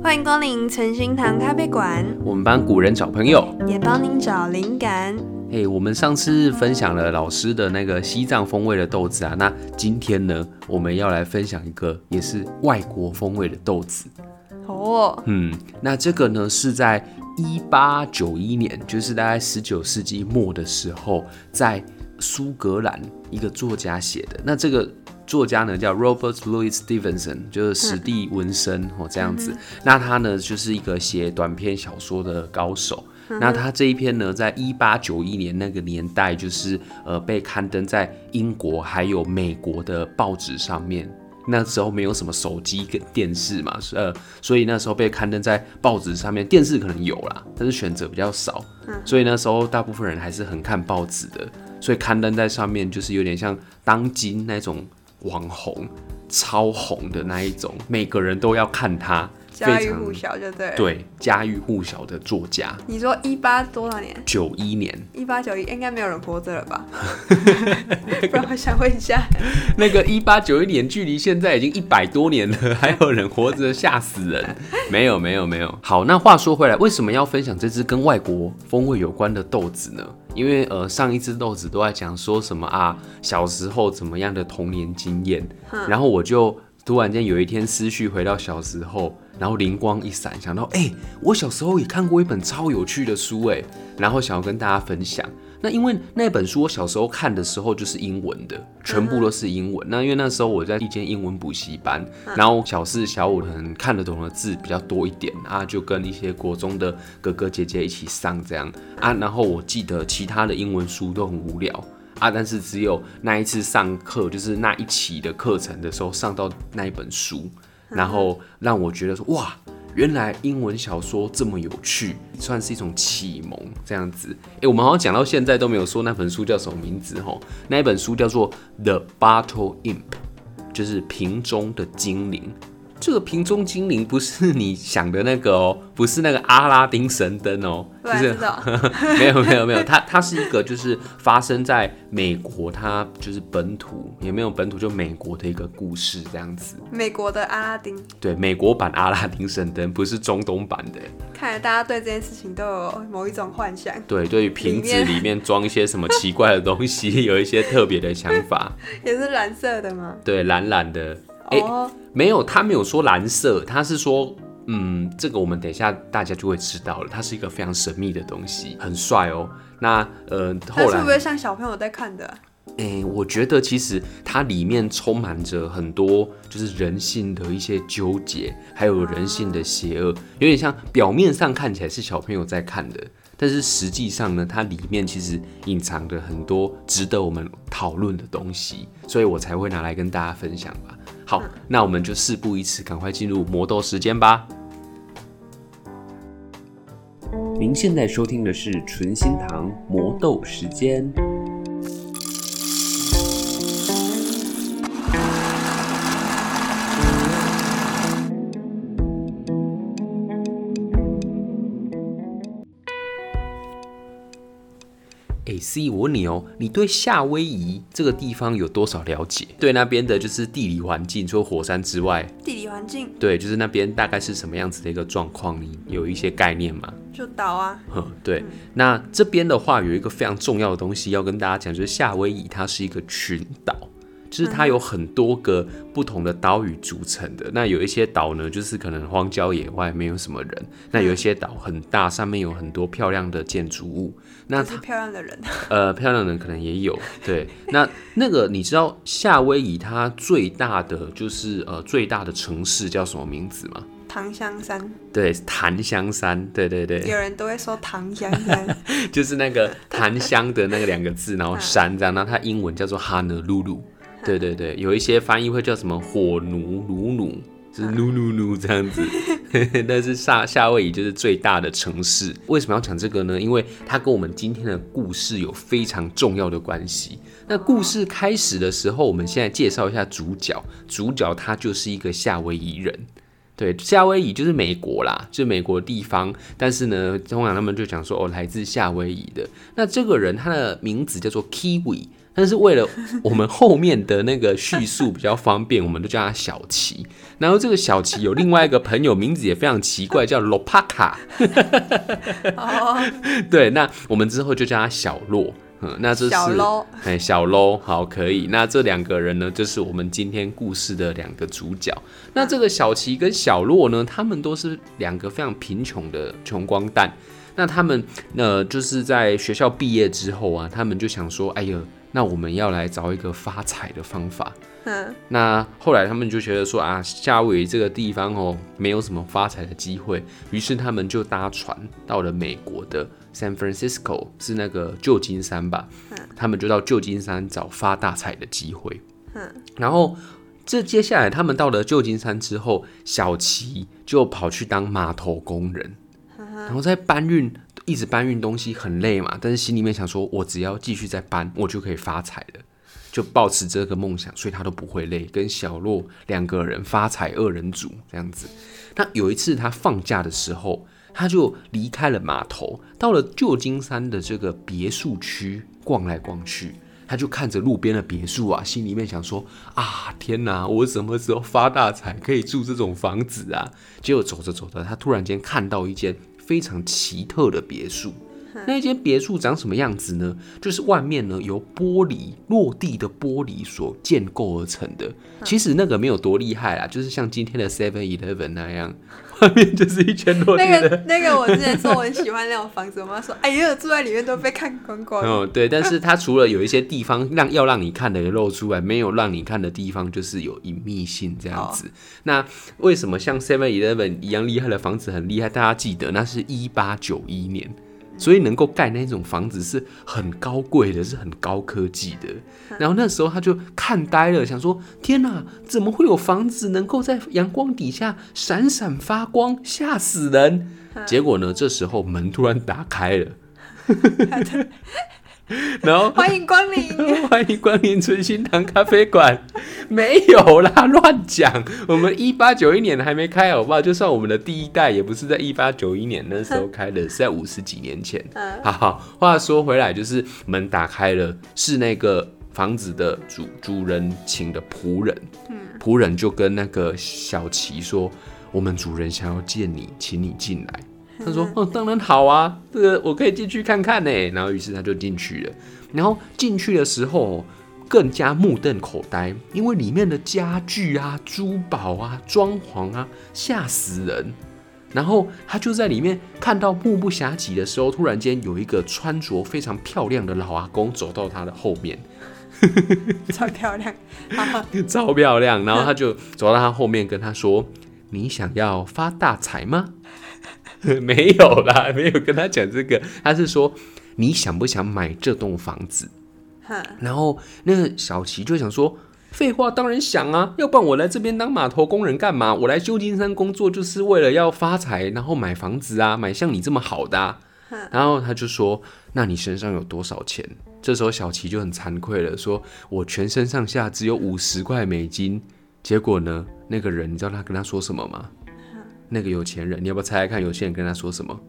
欢迎光临存心堂咖啡馆。我们帮古人找朋友，也帮您找灵感。嘿，hey, 我们上次分享了老师的那个西藏风味的豆子啊，那今天呢，我们要来分享一个也是外国风味的豆子。哦，嗯，那这个呢是在一八九一年，就是大概十九世纪末的时候，在苏格兰一个作家写的。那这个作家呢叫 Robert Louis Stevenson，就是史蒂文森哦这样子。嗯、那他呢就是一个写短篇小说的高手。嗯、那他这一篇呢，在一八九一年那个年代，就是呃被刊登在英国还有美国的报纸上面。那时候没有什么手机跟电视嘛，呃，所以那时候被刊登在报纸上面，电视可能有啦，但是选择比较少，所以那时候大部分人还是很看报纸的，所以刊登在上面就是有点像当今那种网红，超红的那一种，每个人都要看他。家喻户晓就对，对，家喻户晓的作家。你说一八多少年？九一年。一八九一，应该没有人活着了吧？不然我想问一下，那个一八九一年距离现在已经一百多年了，还有人活着，吓死人！没有，没有，没有。好，那话说回来，为什么要分享这支跟外国风味有关的豆子呢？因为呃，上一只豆子都在讲说什么啊，小时候怎么样的童年经验，然后我就突然间有一天思绪回到小时候。然后灵光一闪，想到哎、欸，我小时候也看过一本超有趣的书哎，然后想要跟大家分享。那因为那本书我小时候看的时候就是英文的，全部都是英文。那因为那时候我在一间英文补习班，然后小四小五可能看得懂的字比较多一点啊，就跟一些国中的哥哥姐姐一起上这样啊。然后我记得其他的英文书都很无聊啊，但是只有那一次上课，就是那一期的课程的时候上到那一本书。然后让我觉得说哇，原来英文小说这么有趣，算是一种启蒙这样子。诶，我们好像讲到现在都没有说那本书叫什么名字吼，那一本书叫做《The Bottle Imp》，就是瓶中的精灵。这个瓶中精灵不是你想的那个哦，不是那个阿拉丁神灯哦，就是 没有没有没有，它它是一个就是发生在美国，它就是本土也没有本土就美国的一个故事这样子。美国的阿拉丁，对，美国版阿拉丁神灯不是中东版的。看来大家对这件事情都有某一种幻想。对，对于瓶子里面装一些什么奇怪的东西，有一些特别的想法。也是蓝色的吗？对，蓝蓝的。哎，欸、没有，他没有说蓝色，他是说，嗯，这个我们等一下大家就会知道了，它是一个非常神秘的东西，很帅哦。那呃，后来会不会像小朋友在看的？哎、欸，我觉得其实它里面充满着很多就是人性的一些纠结，还有人性的邪恶，有点像表面上看起来是小朋友在看的，但是实际上呢，它里面其实隐藏着很多值得我们讨论的东西，所以我才会拿来跟大家分享吧。好，那我们就事不宜迟，赶快进入魔豆时间吧。您现在收听的是纯心堂魔豆时间。C，我问你哦，你对夏威夷这个地方有多少了解？对那边的就是地理环境，除了火山之外，地理环境，对，就是那边大概是什么样子的一个状况，你有一些概念吗？就岛啊，对，嗯、那这边的话有一个非常重要的东西要跟大家讲，就是夏威夷它是一个群岛。就是它有很多个不同的岛屿组成的。那有一些岛呢，就是可能荒郊野外，没有什么人。那有一些岛很大，上面有很多漂亮的建筑物。那它漂亮的人。呃，漂亮的人可能也有。对，那那个你知道夏威夷它最大的就是呃最大的城市叫什么名字吗？檀香山。对，檀香山。对对对。有人都会说檀香山，就是那个檀香的那个两个字，然后山这样。那它英文叫做 Honolulu。对对对，有一些翻译会叫什么火奴鲁鲁，就是奴奴奴这样子。但是夏夏威夷就是最大的城市。为什么要讲这个呢？因为它跟我们今天的故事有非常重要的关系。那故事开始的时候，我们现在介绍一下主角。主角他就是一个夏威夷人。对，夏威夷就是美国啦，就是美国的地方。但是呢，通常他们就讲说哦，来自夏威夷的。那这个人他的名字叫做 Kiwi，但是为了我们后面的那个叙述比较方便，我们都叫他小齐。然后这个小齐有另外一个朋友，名字也非常奇怪，叫 Lopaka。对，那我们之后就叫他小洛。嗯，那这是小喽，哎，小喽，好，可以。那这两个人呢，就是我们今天故事的两个主角。那这个小琪跟小洛呢，他们都是两个非常贫穷的穷光蛋。那他们呃，就是在学校毕业之后啊，他们就想说，哎呀，那我们要来找一个发财的方法。嗯，那后来他们就觉得说啊，夏威夷这个地方哦，没有什么发财的机会，于是他们就搭船到了美国的。San Francisco 是那个旧金山吧？他们就到旧金山找发大财的机会。然后这接下来他们到了旧金山之后，小齐就跑去当码头工人，然后在搬运，一直搬运东西很累嘛，但是心里面想说，我只要继续再搬，我就可以发财了，就抱持这个梦想，所以他都不会累，跟小洛两个人发财二人组这样子。那有一次他放假的时候。他就离开了码头，到了旧金山的这个别墅区逛来逛去。他就看着路边的别墅啊，心里面想说：啊，天哪，我什么时候发大财可以住这种房子啊？结果走着走着，他突然间看到一间非常奇特的别墅。那间别墅长什么样子呢？就是外面呢由玻璃落地的玻璃所建构而成的。其实那个没有多厉害啦，就是像今天的 Seven Eleven 那样，外面就是一圈落地的。那个那个，我之前说我很喜欢那种房子，我妈说：“哎呀，住在里面都被看光光。”嗯，对，但是它除了有一些地方让要让你看的露出来，没有让你看的地方就是有隐秘性这样子。那为什么像 Seven Eleven 一样厉害的房子很厉害？大家记得那是一八九一年。所以能够盖那种房子是很高贵的，是很高科技的。然后那时候他就看呆了，想说：天哪，怎么会有房子能够在阳光底下闪闪发光，吓死人！结果呢，这时候门突然打开了。然后欢迎光临，欢迎光临春心堂咖啡馆。没有啦，乱讲。我们一八九一年还没开，好不好？就算我们的第一代，也不是在一八九一年那时候开的，是在五十几年前。好好，话说回来，就是门打开了，是那个房子的主主人请的仆人。仆人就跟那个小琪说：“我们主人想要见你，请你进来。”他说：“哦，当然好啊，这个我可以进去看看呢。”然后于是他就进去了。然后进去的时候更加目瞪口呆，因为里面的家具啊、珠宝啊、装潢啊，吓死人。然后他就在里面看到目不暇给的时候，突然间有一个穿着非常漂亮的老阿公走到他的后面，超漂亮，超漂亮。然后他就走到他后面跟他说：“你想要发大财吗？” 没有啦，没有跟他讲这个。他是说，你想不想买这栋房子？然后那个小琪就想说，废话，当然想啊，要不然我来这边当码头工人干嘛？我来旧金山工作就是为了要发财，然后买房子啊，买像你这么好的啊。然后他就说，那你身上有多少钱？这时候小琪就很惭愧了，说我全身上下只有五十块美金。结果呢，那个人你知道他跟他说什么吗？那个有钱人，你要不要猜猜看？有钱人跟他说什么？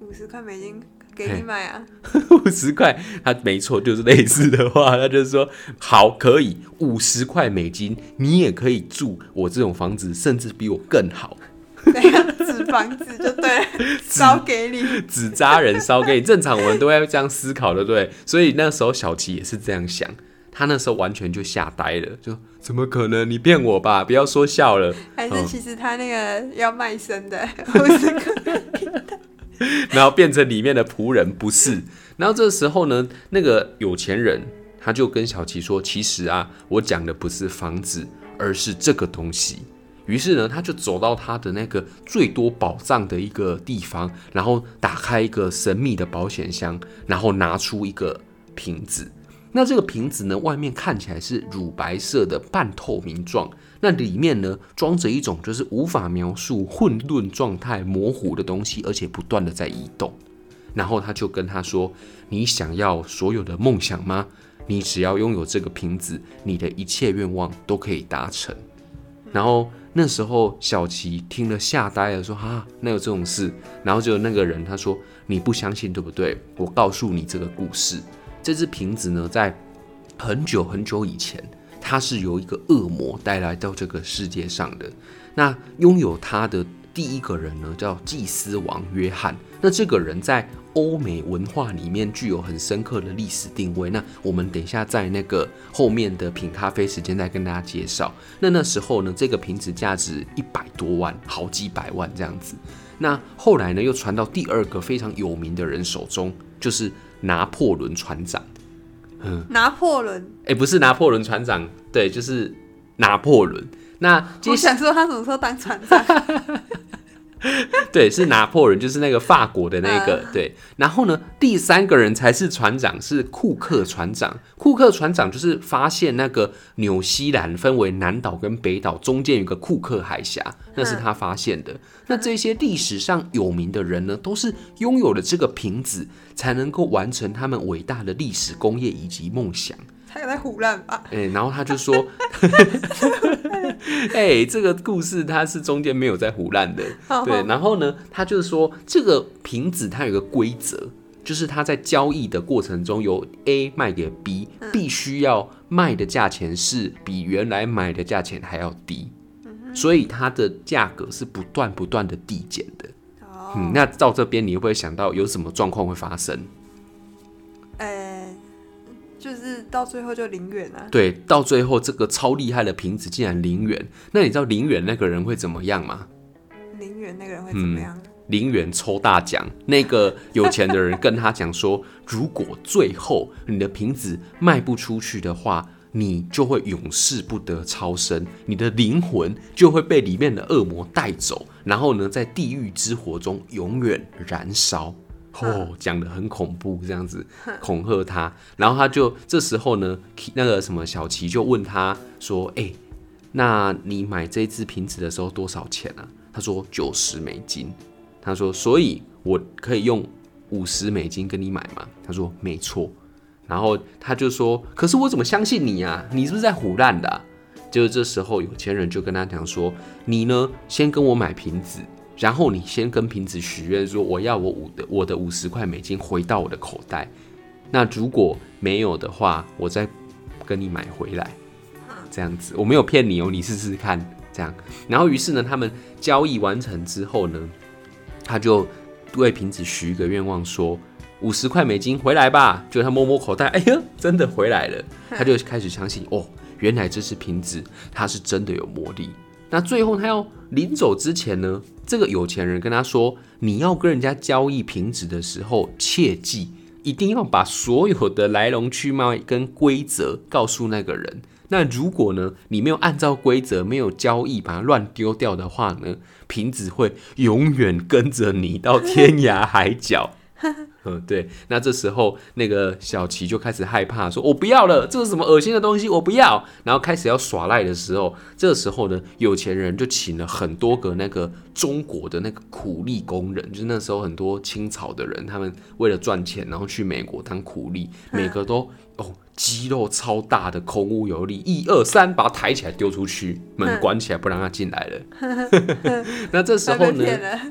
五十块美金给你买啊！五十块，他没错，就是类似的话，他就是说，好，可以，五十块美金，你也可以住我这种房子，甚至比我更好。纸房子就对了，烧给你，纸扎人烧给你。正常我们都会这样思考的，对。所以那时候小琪也是这样想。他那时候完全就吓呆了，就怎么可能？你骗我吧！不要说笑了。还是其实他那个要卖身的，然后变成里面的仆人，不是。然后这时候呢，那个有钱人他就跟小琪说：“其实啊，我讲的不是房子，而是这个东西。”于是呢，他就走到他的那个最多宝藏的一个地方，然后打开一个神秘的保险箱，然后拿出一个瓶子。那这个瓶子呢，外面看起来是乳白色的半透明状，那里面呢装着一种就是无法描述混沌状态模糊的东西，而且不断的在移动。然后他就跟他说：“你想要所有的梦想吗？你只要拥有这个瓶子，你的一切愿望都可以达成。”然后那时候小琪听了吓呆了，说：“啊，那有这种事？”然后就那个人他说：“你不相信对不对？我告诉你这个故事。这只瓶子呢，在很久很久以前，它是由一个恶魔带来到这个世界上的。那拥有它的第一个人呢，叫祭司王约翰。那这个人在。”欧美文化里面具有很深刻的历史定位。那我们等一下在那个后面的品咖啡时间再跟大家介绍。那那时候呢，这个瓶子价值一百多万，好几百万这样子。那后来呢，又传到第二个非常有名的人手中，就是拿破仑船长。嗯，拿破仑？哎，不是拿破仑船长，对，就是拿破仑。那我想说，他什么时候当船长？对，是拿破仑，就是那个法国的那个。对，然后呢，第三个人才是船长，是库克船长。库克船长就是发现那个纽西兰分为南岛跟北岛，中间有个库克海峡，那是他发现的。那这些历史上有名的人呢，都是拥有了这个瓶子，才能够完成他们伟大的历史工业以及梦想。他有在唬烂吧？哎、欸，然后他就说。哎、欸，这个故事它是中间没有在胡乱的，对。然后呢，他就是说这个瓶子它有个规则，就是它在交易的过程中，由 A 卖给 B，必须要卖的价钱是比原来买的价钱还要低，所以它的价格是不断不断的递减的。嗯，那到这边你会不会想到有什么状况会发生？就是到最后就零元啊。对，到最后这个超厉害的瓶子竟然零元。那你知道零元那个人会怎么样吗？零元那个人会怎么样？嗯、零元抽大奖，那个有钱的人跟他讲说，如果最后你的瓶子卖不出去的话，你就会永世不得超生，你的灵魂就会被里面的恶魔带走，然后呢，在地狱之火中永远燃烧。哦，讲的很恐怖，这样子恐吓他，然后他就这时候呢，那个什么小琪就问他说：“哎、欸，那你买这只瓶子的时候多少钱啊？”他说：“九十美金。”他说：“所以我可以用五十美金跟你买吗？”他说：“没错。”然后他就说：“可是我怎么相信你啊？你是不是在胡烂的啊？”就是这时候有钱人就跟他讲说：“你呢，先跟我买瓶子。”然后你先跟瓶子许愿说，我要我五的我的五十块美金回到我的口袋。那如果没有的话，我再跟你买回来。这样子我没有骗你哦，你试试看这样。然后于是呢，他们交易完成之后呢，他就为瓶子许一个愿望，说五十块美金回来吧。就他摸摸口袋，哎呀，真的回来了。他就开始相信哦，原来这是瓶子，它是真的有魔力。那最后他要临走之前呢，这个有钱人跟他说：“你要跟人家交易瓶子的时候，切记一定要把所有的来龙去脉跟规则告诉那个人。那如果呢，你没有按照规则，没有交易，把它乱丢掉的话呢，瓶子会永远跟着你到天涯海角。”嗯，对，那这时候那个小琪就开始害怕，说：“我不要了，这是什么恶心的东西，我不要。”然后开始要耍赖的时候，这时候呢，有钱人就请了很多个那个中国的那个苦力工人，就是那时候很多清朝的人，他们为了赚钱，然后去美国当苦力，每个都哦。肌肉超大的，空屋有力，一二三，把他抬起来丢出去，门关起来，不让他进来了。那这时候呢？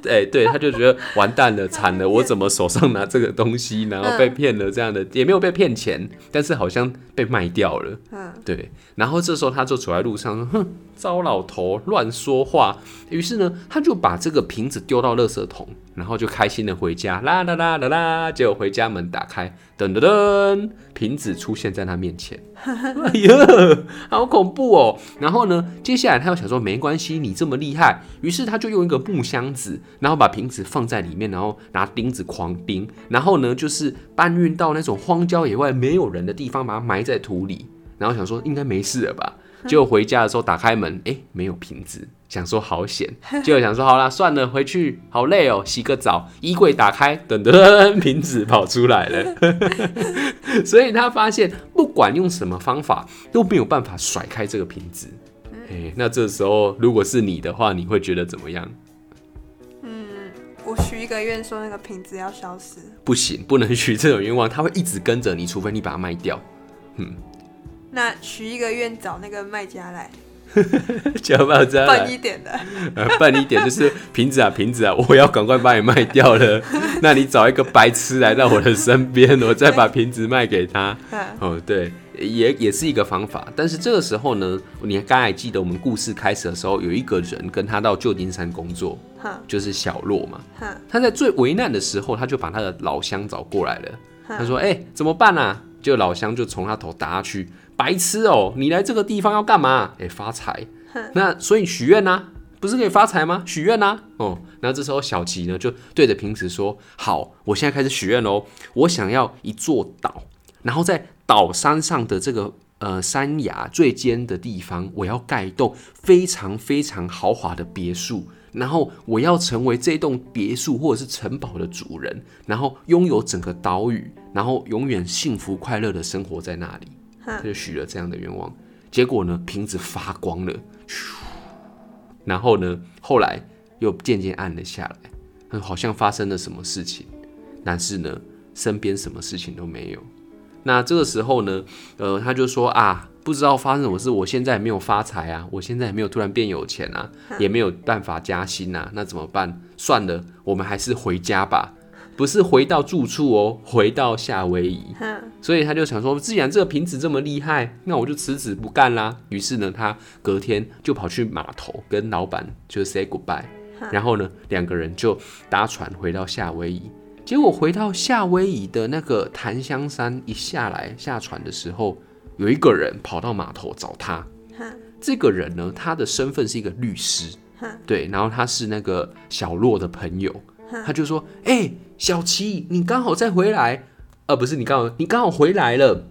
哎，对，他就觉得完蛋了，惨了，我怎么手上拿这个东西，然后被骗了？这样的也没有被骗钱，但是好像被卖掉了。对。然后这时候他就走在路上，哼，糟老头乱说话。于是呢，他就把这个瓶子丢到垃圾桶，然后就开心的回家。啦啦啦啦啦，结果回家门打开，噔噔噔，瓶子出现在他面前。哎呀，好恐怖哦！然后呢，接下来他又想说，没关系，你这么厉害。于是他就用一个木箱子，然后把瓶子放在里面，然后拿钉子狂钉，然后呢，就是搬运到那种荒郊野外没有人的地方，把它埋在土里。然后想说应该没事了吧，结果回家的时候打开门，哎，没有瓶子，想说好险，结果想说好啦，算了，回去好累哦，洗个澡，衣柜打开，噔噔，瓶子跑出来了。所以他发现不管用什么方法都没有办法甩开这个瓶子。哎，那这时候如果是你的话，你会觉得怎么样？嗯，我许一个愿，说那个瓶子要消失。不行，不能许这种愿望，它会一直跟着你，除非你把它卖掉。嗯。那许一个愿，找那个卖家来。就要不要这样？笨一点的，呃，笨一点就是瓶子啊，瓶子啊，我要赶快把你卖掉了。那你找一个白痴来到我的身边，我再把瓶子卖给他。哦，对，也也是一个方法。但是这个时候呢，你刚才记得我们故事开始的时候，有一个人跟他到旧金山工作，就是小洛嘛。他在最危难的时候，他就把他的老乡找过来了。他说：“哎、欸，怎么办啊？”就老乡就从他头打下去。白痴哦、喔！你来这个地方要干嘛？哎、欸，发财。那所以许愿呐，不是可以发财吗？许愿呐。哦，那这时候小吉呢就对着瓶子说：“好，我现在开始许愿喽。我想要一座岛，然后在岛山上的这个呃山崖最尖的地方，我要盖一栋非常非常豪华的别墅。然后我要成为这栋别墅或者是城堡的主人，然后拥有整个岛屿，然后永远幸福快乐的生活在那里。”他就许了这样的愿望，结果呢，瓶子发光了，然后呢，后来又渐渐暗了下来，好像发生了什么事情，但是呢，身边什么事情都没有。那这个时候呢，呃，他就说啊，不知道发生什么事，我现在也没有发财啊，我现在也没有突然变有钱啊，也没有办法加薪啊，那怎么办？算了，我们还是回家吧。不是回到住处哦，回到夏威夷。所以他就想说，既然这个瓶子这么厉害，那我就辞职不干啦。于是呢，他隔天就跑去码头跟老板就 say goodbye，然后呢，两个人就搭船回到夏威夷。结果回到夏威夷的那个檀香山一下来下船的时候，有一个人跑到码头找他。这个人呢，他的身份是一个律师，对，然后他是那个小洛的朋友。他就说：“哎、欸，小琪，你刚好再回来，呃，不是你刚好，你刚好回来了。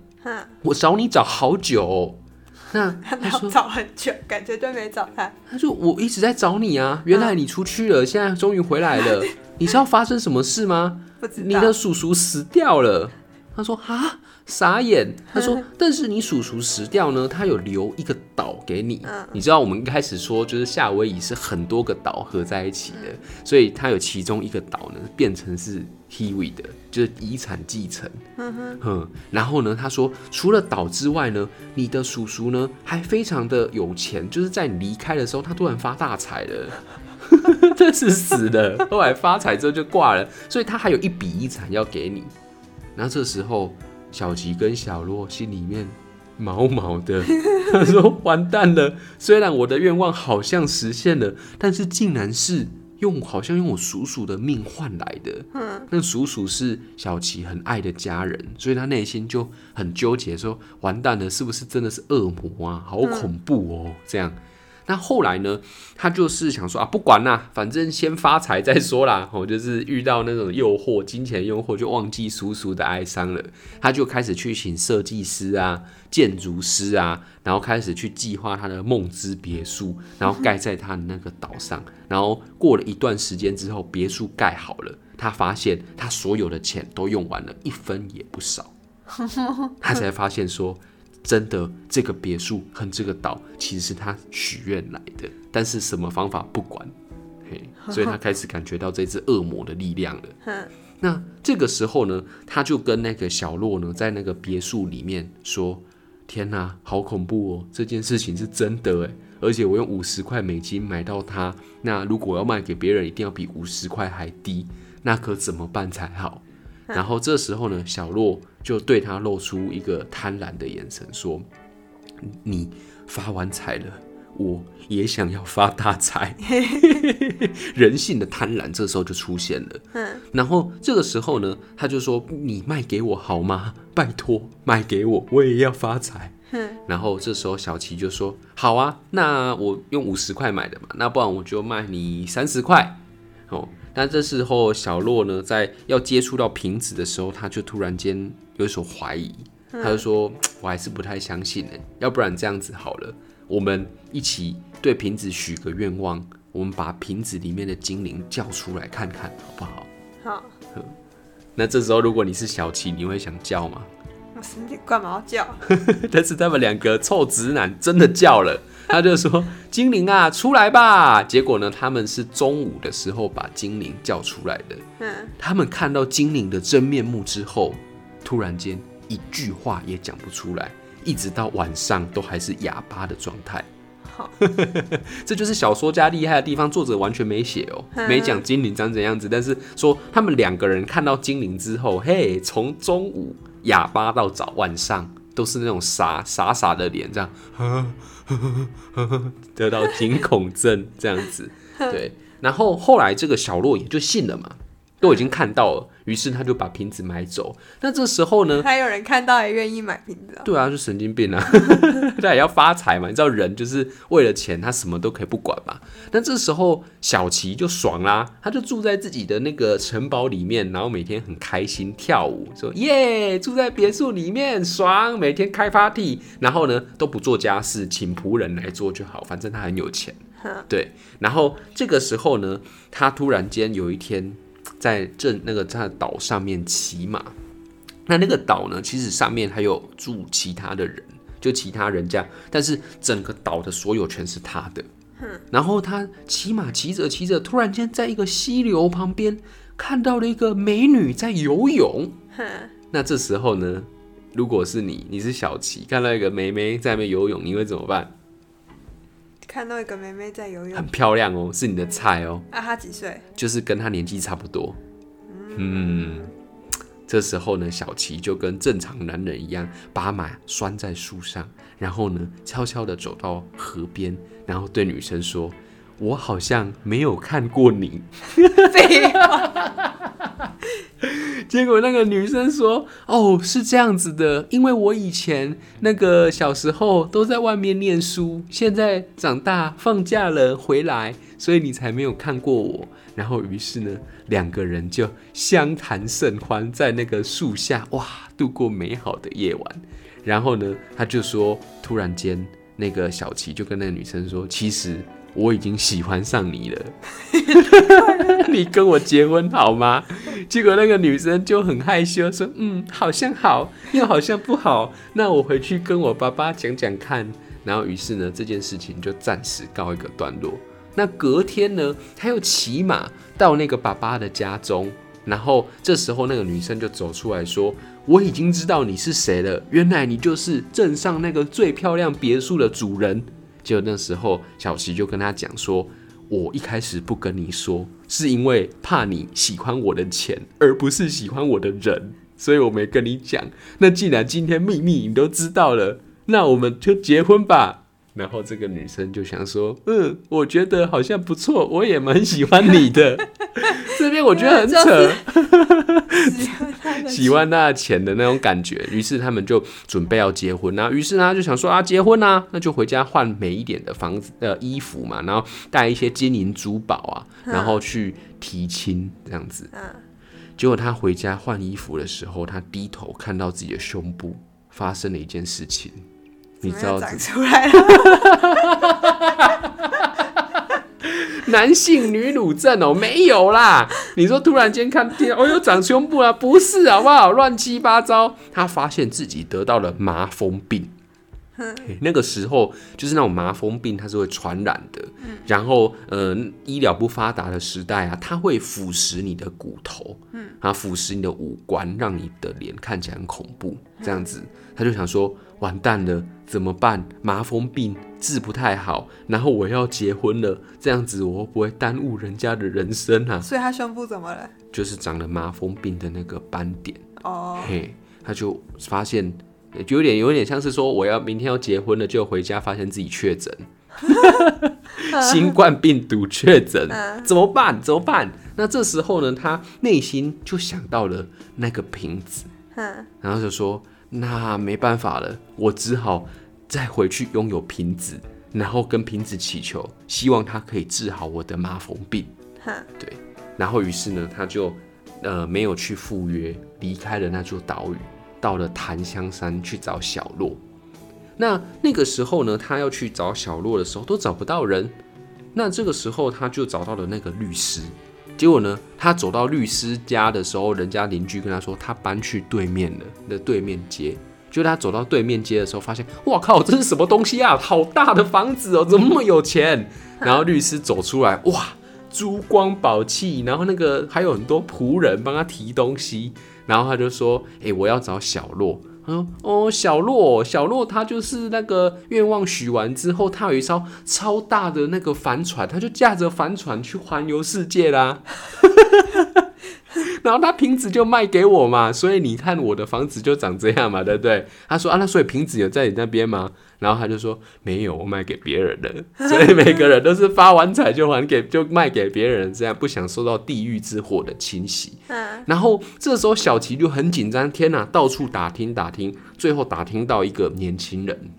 我找你找好久、哦。那他说找很久，感觉都没找他。他说我一直在找你啊，原来你出去了，现在终于回来了。你知道发生什么事吗？你的叔叔死掉了。他说啊。”傻眼，他说：“但是你叔叔死掉呢，他有留一个岛给你。你知道我们一开始说，就是夏威夷是很多个岛合在一起的，所以他有其中一个岛呢，变成是 Hiwi 的，就是遗产继承。嗯，然后呢，他说除了岛之外呢，你的叔叔呢还非常的有钱，就是在你离开的时候，他突然发大财了，这是死的，后来发财之后就挂了，所以他还有一笔遗产要给你。然后这时候。”小吉跟小洛心里面毛毛的，他说：“完蛋了！虽然我的愿望好像实现了，但是竟然是用好像用我叔叔的命换来的。嗯，那叔叔是小吉很爱的家人，所以他内心就很纠结，说：完蛋了，是不是真的是恶魔啊？好恐怖哦！这样。”那后来呢？他就是想说啊，不管啦，反正先发财再说啦。哦，就是遇到那种诱惑，金钱诱惑，就忘记叔叔的哀伤了。他就开始去请设计师啊、建筑师啊，然后开始去计划他的梦之别墅，然后盖在他的那个岛上。然后过了一段时间之后，别墅盖好了，他发现他所有的钱都用完了，一分也不少。他才发现说。真的，这个别墅和这个岛其实是他许愿来的，但是什么方法不管，嘿，所以他开始感觉到这只恶魔的力量了。那这个时候呢，他就跟那个小洛呢，在那个别墅里面说：“天哪，好恐怖哦！这件事情是真的诶，而且我用五十块美金买到它，那如果要卖给别人，一定要比五十块还低，那可怎么办才好？”然后这时候呢，小洛就对他露出一个贪婪的眼神，说：“你发完财了，我也想要发大财。”人性的贪婪这时候就出现了。然后这个时候呢，他就说：“你卖给我好吗？拜托，卖给我，我也要发财。”然后这时候小琪就说：“好啊，那我用五十块买的嘛，那不然我就卖你三十块。”哦。但这时候，小洛呢，在要接触到瓶子的时候，他就突然间有所怀疑，他就说：“我还是不太相信呢，要不然这样子好了，我们一起对瓶子许个愿望，我们把瓶子里面的精灵叫出来看看，好不好？”好。那这时候，如果你是小七，你会想叫吗？我身体干嘛要叫？但是他们两个臭直男真的叫了。他就说：“精灵啊，出来吧！”结果呢，他们是中午的时候把精灵叫出来的。嗯，他们看到精灵的真面目之后，突然间一句话也讲不出来，一直到晚上都还是哑巴的状态。好，这就是小说家厉害的地方，作者完全没写哦，没讲精灵长怎样子，但是说他们两个人看到精灵之后，嘿，从中午哑巴到早晚上都是那种傻傻傻的脸，这样呵呵呵呵，得到惊恐症这样子，对，然后后来这个小洛也就信了嘛。都已经看到了，于是他就把瓶子买走。那这时候呢？还有人看到也愿意买瓶子？对啊，就神经病啊！他也要发财嘛，你知道人就是为了钱，他什么都可以不管嘛。那这时候小琪就爽啦，他就住在自己的那个城堡里面，然后每天很开心跳舞，说耶，住在别墅里面爽，每天开 party，然后呢都不做家事，请仆人来做就好，反正他很有钱。对，然后这个时候呢，他突然间有一天。在镇那个在岛上面骑马，那那个岛呢，其实上面还有住其他的人，就其他人家，但是整个岛的所有权是他的。然后他骑马骑着骑着，突然间在一个溪流旁边看到了一个美女在游泳。那这时候呢，如果是你，你是小琪，看到一个妹妹在那边游泳，你会怎么办？看到一个妹妹在游泳，很漂亮哦，是你的菜哦。啊，她几岁？就是跟她年纪差不多。嗯，这时候呢，小琪就跟正常男人一样，把马拴在树上，然后呢，悄悄的走到河边，然后对女生说：“我好像没有看过你。”废话。结果那个女生说：“哦，是这样子的，因为我以前那个小时候都在外面念书，现在长大放假了回来，所以你才没有看过我。”然后于是呢，两个人就相谈甚欢，在那个树下哇度过美好的夜晚。然后呢，他就说，突然间那个小琪就跟那个女生说：“其实。”我已经喜欢上你了，你跟我结婚好吗？结果那个女生就很害羞，说：“嗯，好像好，又好像不好。那我回去跟我爸爸讲讲看。”然后于是呢，这件事情就暂时告一个段落。那隔天呢，他又骑马到那个爸爸的家中，然后这时候那个女生就走出来说：“我已经知道你是谁了，原来你就是镇上那个最漂亮别墅的主人。”就那时候，小琪就跟他讲说：“我一开始不跟你说，是因为怕你喜欢我的钱，而不是喜欢我的人，所以我没跟你讲。那既然今天秘密你都知道了，那我们就结婚吧。”然后这个女生就想说：“嗯，我觉得好像不错，我也蛮喜欢你的。”这边我觉得很 扯，喜欢他的钱的那种感觉。于是他们就准备要结婚啊。于是呢，就想说啊，结婚啊，那就回家换美一点的房子呃衣服嘛，然后带一些金银珠宝啊，然后去提亲这样子。结果他回家换衣服的时候，他低头看到自己的胸部，发生了一件事情。你知道长出来了，男性女乳症哦，没有啦。你说突然间看见哦，又长胸部了，不是好不好？乱七八糟。他发现自己得到了麻风病。那个时候就是那种麻风病，它是会传染的。然后，呃，医疗不发达的时代啊，它会腐蚀你的骨头，嗯，啊，腐蚀你的五官，让你的脸看起来很恐怖。这样子，他就想说，完蛋了，怎么办？麻风病治不太好，然后我要结婚了，这样子我会不会耽误人家的人生啊？所以他胸部怎么了？就是长了麻风病的那个斑点。哦，嘿，他就发现。就有点有点像是说，我要明天要结婚了，就回家发现自己确诊，新冠病毒确诊，怎么办？怎么办？那这时候呢，他内心就想到了那个瓶子，然后就说：“那没办法了，我只好再回去拥有瓶子，然后跟瓶子祈求，希望他可以治好我的麻风病。”对，然后于是呢，他就呃没有去赴约，离开了那座岛屿。到了檀香山去找小洛，那那个时候呢，他要去找小洛的时候都找不到人。那这个时候他就找到了那个律师，结果呢，他走到律师家的时候，人家邻居跟他说他搬去对面了的对面街。就他走到对面街的时候，发现哇靠，这是什么东西啊？好大的房子哦，怎么那么有钱？然后律师走出来，哇，珠光宝气，然后那个还有很多仆人帮他提东西。然后他就说：“哎、欸，我要找小洛，他说：“哦，小洛，小洛，他就是那个愿望许完之后，他有一艘超大的那个帆船，他就驾着帆船去环游世界啦。然后他瓶子就卖给我嘛，所以你看我的房子就长这样嘛，对不对？”他说：“啊，那所以瓶子有在你那边吗？”然后他就说：“没有，我卖给别人了。”所以每个人都是发完财就还给，就卖给别人，这样不想受到地狱之火的侵袭。然后这时候小琪就很紧张，天哪，到处打听打听，最后打听到一个年轻人。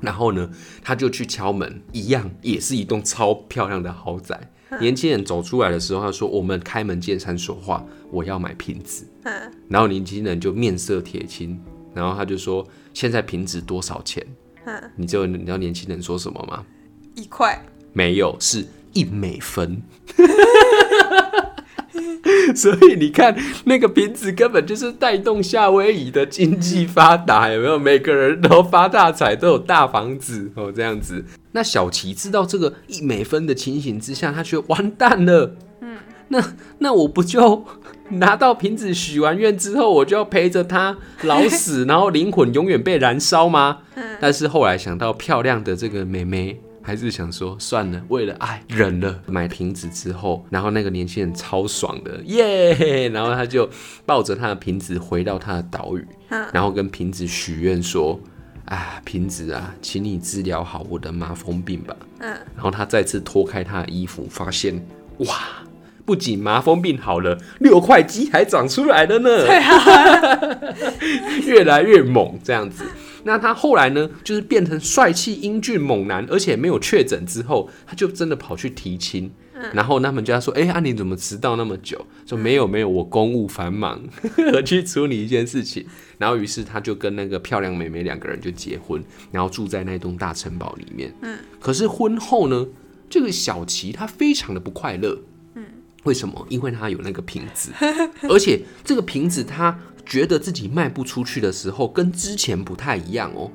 然后呢，他就去敲门，一样也是一栋超漂亮的豪宅。年轻人走出来的时候，他说：“我们开门见山说话，我要买瓶子。”然后年轻人就面色铁青，然后他就说：“现在瓶子多少钱？”你知道你知道年轻人说什么吗？一块？没有，是一美分。所以你看，那个瓶子根本就是带动夏威夷的经济发达，有没有？每个人都发大财，都有大房子哦，这样子。那小琪知道这个一美分的情形之下，他觉得完蛋了。嗯，那那我不就拿到瓶子许完愿之后，我就要陪着他老死，然后灵魂永远被燃烧吗？但是后来想到漂亮的这个妹妹。还是想说算了，为了爱忍了。买瓶子之后，然后那个年轻人超爽的耶，yeah! 然后他就抱着他的瓶子回到他的岛屿，然后跟瓶子许愿说：“啊，瓶子啊，请你治疗好我的麻风病吧。”嗯，然后他再次脱开他的衣服，发现哇，不仅麻风病好了，六块肌还长出来了呢，对啊，越来越猛，这样子。那他后来呢，就是变成帅气英俊猛男，而且没有确诊之后，他就真的跑去提亲。嗯、然后他们就说：“哎、欸，阿、啊、你怎么迟到那么久？”说：“没有没有，我公务繁忙，我 去处理一件事情。”然后于是他就跟那个漂亮妹妹两个人就结婚，然后住在那栋大城堡里面。嗯。可是婚后呢，这个小琪他非常的不快乐。为什么？因为他有那个瓶子，而且这个瓶子他。觉得自己卖不出去的时候，跟之前不太一样哦。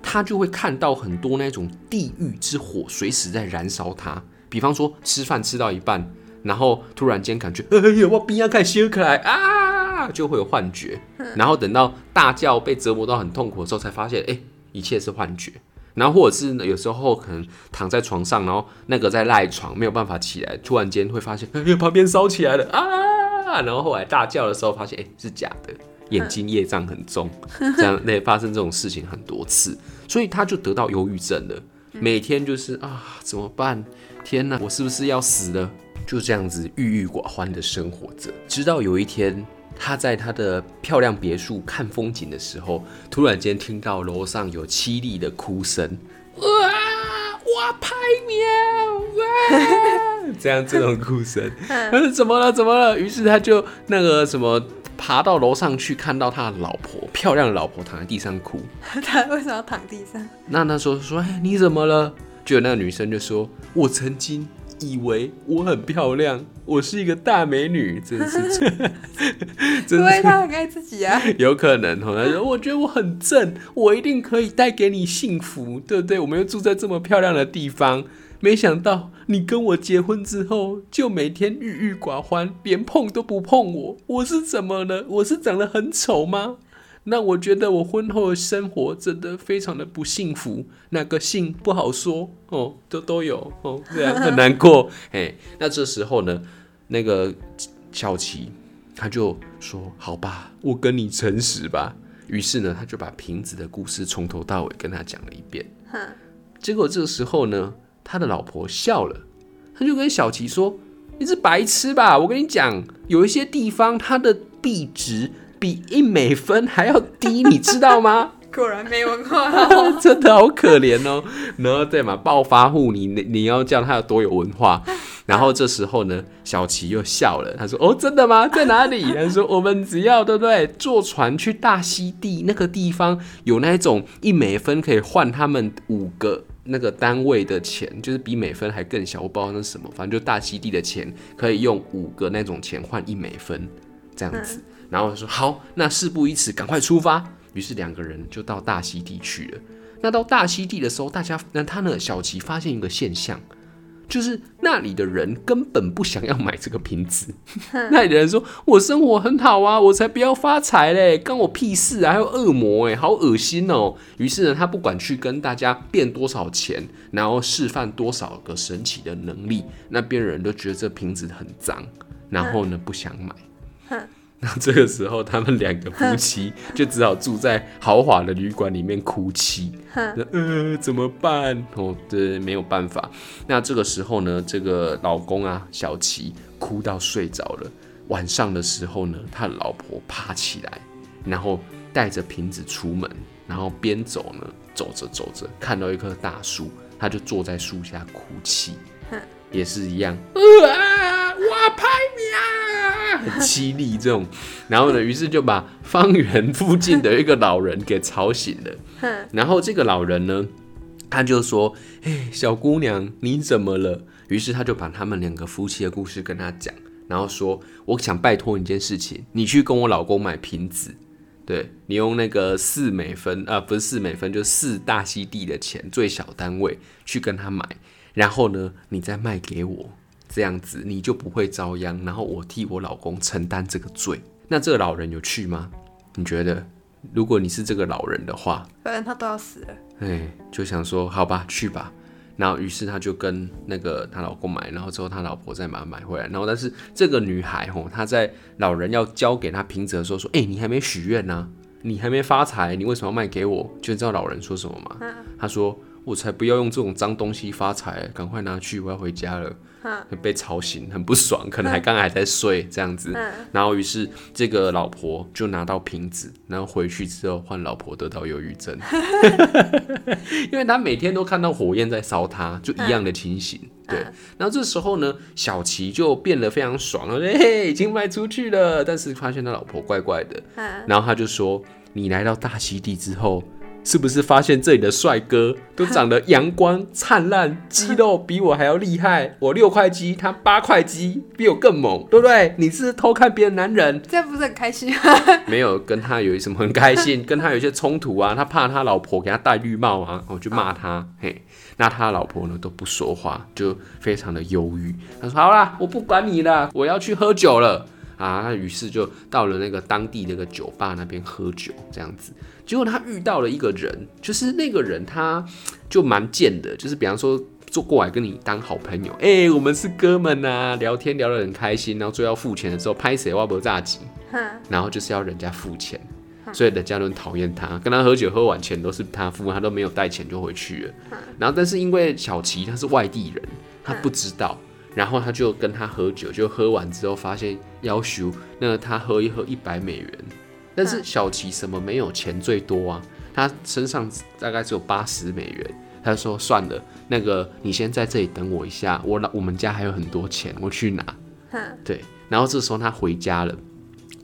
他就会看到很多那种地狱之火随时在燃烧他。比方说吃饭吃到一半，然后突然间感觉，哎呀，我冰要开始烧起来啊，就会有幻觉。然后等到大叫被折磨到很痛苦的时候，才发现，哎，一切是幻觉。然后或者是有时候可能躺在床上，然后那个在赖床没有办法起来，突然间会发现，旁边烧起来了啊！然后后来大叫的时候，发现，哎，是假的。眼睛业障很重，这样那发生这种事情很多次，所以他就得到忧郁症了。每天就是啊，怎么办？天哪，我是不是要死了？就这样子郁郁寡欢的生活着。直到有一天，他在他的漂亮别墅看风景的时候，突然间听到楼上有凄厉的哭声，哇哇拍喵哇，这样这种哭声，他说怎么了？怎么了？于是他就那个什么。爬到楼上去，看到他的老婆，漂亮的老婆躺在地上哭。他为什么要躺地上？那那时候说，哎，你怎么了？就有那个女生就说，我曾经以为我很漂亮，我是一个大美女，真 是，因为他很爱自己啊。有可能哦，他说，我觉得我很正，我一定可以带给你幸福，对不对？我们又住在这么漂亮的地方。没想到你跟我结婚之后，就每天郁郁寡欢，连碰都不碰我。我是怎么了？我是长得很丑吗？那我觉得我婚后的生活真的非常的不幸福。那个幸不好说哦，都都有哦，这样很难过。哎，那这时候呢，那个小琪他就说：“好吧，我跟你诚实吧。”于是呢，他就把瓶子的故事从头到尾跟他讲了一遍。结果这个时候呢。他的老婆笑了，他就跟小琪说：“你是白痴吧？我跟你讲，有一些地方它的币值比一美分还要低，你知道吗？” 果然没文化哦，真的好可怜哦。然后对嘛，暴发户，你你要叫他有多有文化？然后这时候呢，小琪又笑了，他说：“哦，真的吗？在哪里？” 他说：“我们只要对不对？坐船去大溪地那个地方，有那种一美分可以换他们五个。”那个单位的钱就是比美分还更小，我不知道那是什么，反正就大溪地的钱可以用五个那种钱换一美分，这样子。然后他说好，那事不宜迟，赶快出发。于是两个人就到大溪地去了。那到大溪地的时候，大家那他呢？小琪发现一个现象，就是那里的人根本不想要买这个瓶子。那里的人说：“我生活很好啊，我才不要发财嘞，关我屁事啊！还有恶魔哎，好恶心哦。”于是呢，他不管去跟大家变多少钱，然后示范多少个神奇的能力，那边人都觉得这瓶子很脏，然后呢不想买。那这个时候，他们两个夫妻 就只好住在豪华的旅馆里面哭泣。呃，怎么办？哦，对，没有办法。那这个时候呢，这个老公啊，小琪哭到睡着了。晚上的时候呢，他的老婆爬起来，然后带着瓶子出门，然后边走呢，走着走着，看到一棵大树，他就坐在树下哭泣。也是一样，啊，我拍你啊，很凄厉这种。然后呢，于是就把方圆附近的一个老人给吵醒了。然后这个老人呢，他就说：“哎，小姑娘，你怎么了？”于是他就把他们两个夫妻的故事跟他讲，然后说：“我想拜托你一件事情，你去跟我老公买瓶子，对，你用那个四美分啊，不是四美分，就四大溪地的钱，最小单位去跟他买。”然后呢，你再卖给我，这样子你就不会遭殃。然后我替我老公承担这个罪。那这个老人有去吗？你觉得，如果你是这个老人的话，不然他都要死了。哎，就想说好吧，去吧。然后于是他就跟那个他老公买，然后之后他老婆再把它买回来。然后但是这个女孩吼，她在老人要交给他瓶子的时候说：“哎，你还没许愿呢，你还没发财，你为什么要卖给我？”就知道老人说什么吗？嗯、他说。我才不要用这种脏东西发财，赶快拿去，我要回家了。被吵醒，很不爽，可能还刚刚还在睡这样子。然后于是这个老婆就拿到瓶子，然后回去之后换老婆得到忧郁症，因为他每天都看到火焰在烧他，就一样的情形。对，然后这时候呢，小琪就变得非常爽，嘿嘿，已经卖出去了。但是发现他老婆怪怪的，然后他就说：“你来到大溪地之后。”是不是发现这里的帅哥都长得阳光灿烂，肌肉比我还要厉害？我六块肌，他八块肌，比我更猛，对不对？你是偷看别的男人，这不是很开心？没有跟他有什么很开心，跟他有一些冲突啊。他怕他老婆给他戴绿帽啊，我就骂他。嘿，那他老婆呢都不说话，就非常的忧郁。他说：“好啦，我不管你了，我要去喝酒了。”啊，于是就到了那个当地那个酒吧那边喝酒，这样子。结果他遇到了一个人，就是那个人他就蛮贱的，就是比方说坐过来跟你当好朋友，哎、欸，我们是哥们呐、啊，聊天聊得很开心，然后最后要付钱的时候拍谁哇不炸鸡，然后就是要人家付钱，所以人家都很讨厌他，跟他喝酒喝完钱都是他付，他都没有带钱就回去了。然后但是因为小齐他是外地人，他不知道。然后他就跟他喝酒，就喝完之后发现要求那他喝一喝一百美元，但是小琪什么没有钱最多啊，他身上大概只有八十美元，他说算了，那个你先在这里等我一下，我老我们家还有很多钱，我去拿。对，然后这时候他回家了，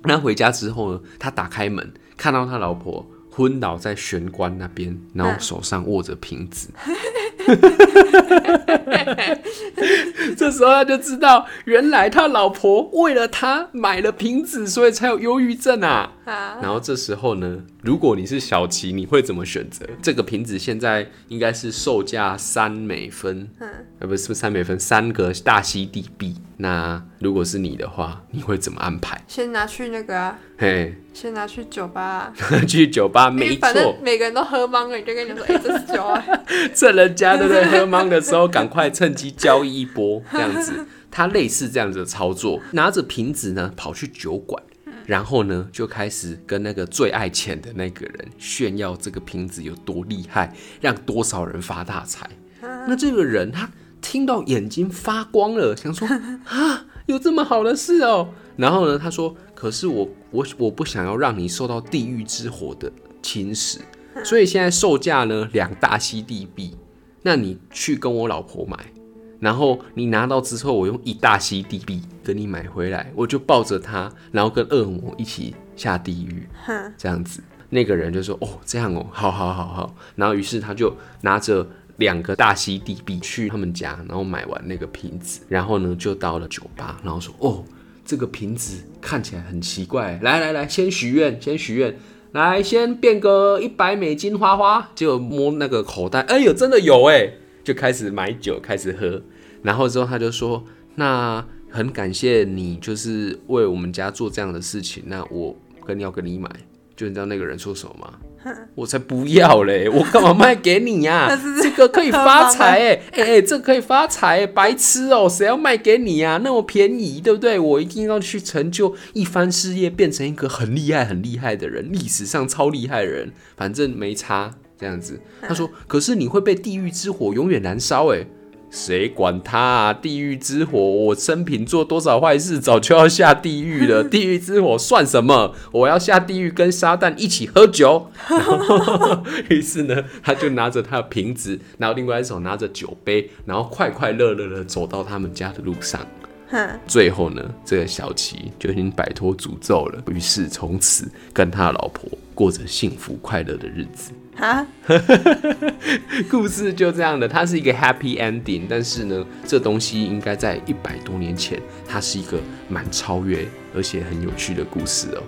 那回家之后呢，他打开门看到他老婆昏倒在玄关那边，然后手上握着瓶子。这时候他就知道，原来他老婆为了他买了瓶子，所以才有忧郁症啊。啊然后这时候呢，如果你是小琪，你会怎么选择？这个瓶子现在应该是售价三美分，嗯呃，不是不是三美分，三个大溪地币。那如果是你的话，你会怎么安排？先拿去那个啊，嘿，先拿去酒吧啊，去酒吧，没错，反正每个人都喝茫了，你就跟你说，哎，这是酒啊，趁人家对不对？喝茫的时候，赶快趁机交易一波，这样子。他类似这样子的操作，拿着瓶子呢，跑去酒馆，然后呢，就开始跟那个最爱钱的那个人炫耀这个瓶子有多厉害，让多少人发大财。那这个人他。听到眼睛发光了，想说 啊，有这么好的事哦。然后呢，他说：“可是我我我不想要让你受到地狱之火的侵蚀，所以现在售价呢两大西地币。那你去跟我老婆买，然后你拿到之后，我用一大溪地币跟你买回来，我就抱着他，然后跟恶魔一起下地狱。这样子，那个人就说：哦，这样哦，好好好好。然后于是他就拿着。”两个大溪地币去他们家，然后买完那个瓶子，然后呢就到了酒吧，然后说：“哦，这个瓶子看起来很奇怪，来来来，先许愿，先许愿，来先变个一百美金花花。”就摸那个口袋，哎呦，真的有哎，就开始买酒，开始喝。然后之后他就说，那很感谢你，就是为我们家做这样的事情，那我跟要跟你买，就你知道那个人说什么吗？我才不要嘞！我干嘛卖给你呀、啊？这个可以发财哎哎哎，这个可以发财，白痴哦、喔！谁要卖给你呀、啊？那么便宜，对不对？我一定要去成就一番事业，变成一个很厉害、很厉害的人，历史上超厉害的人。反正没差，这样子。他说：“可是你会被地狱之火永远燃烧哎。”谁管他啊！地狱之火，我生平做多少坏事，早就要下地狱了。地狱之火算什么？我要下地狱跟撒旦一起喝酒。于是呢，他就拿着他的瓶子，然后另外一手拿着酒杯，然后快快乐乐的走到他们家的路上。最后呢，这个小琪就已经摆脱诅咒了，于是从此跟他老婆过着幸福快乐的日子。哈，故事就这样的，它是一个 happy ending，但是呢，这东西应该在一百多年前，它是一个蛮超越而且很有趣的故事哦。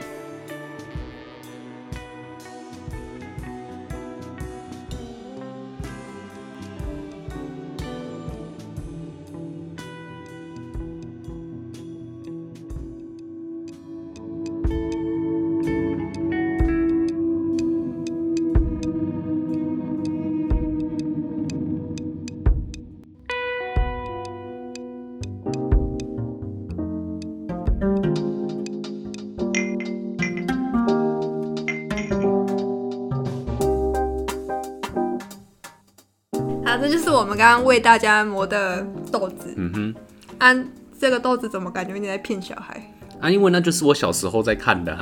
们刚刚为大家磨的豆子。嗯哼，啊，这个豆子怎么感觉你在骗小孩？啊，因为那就是我小时候在看的，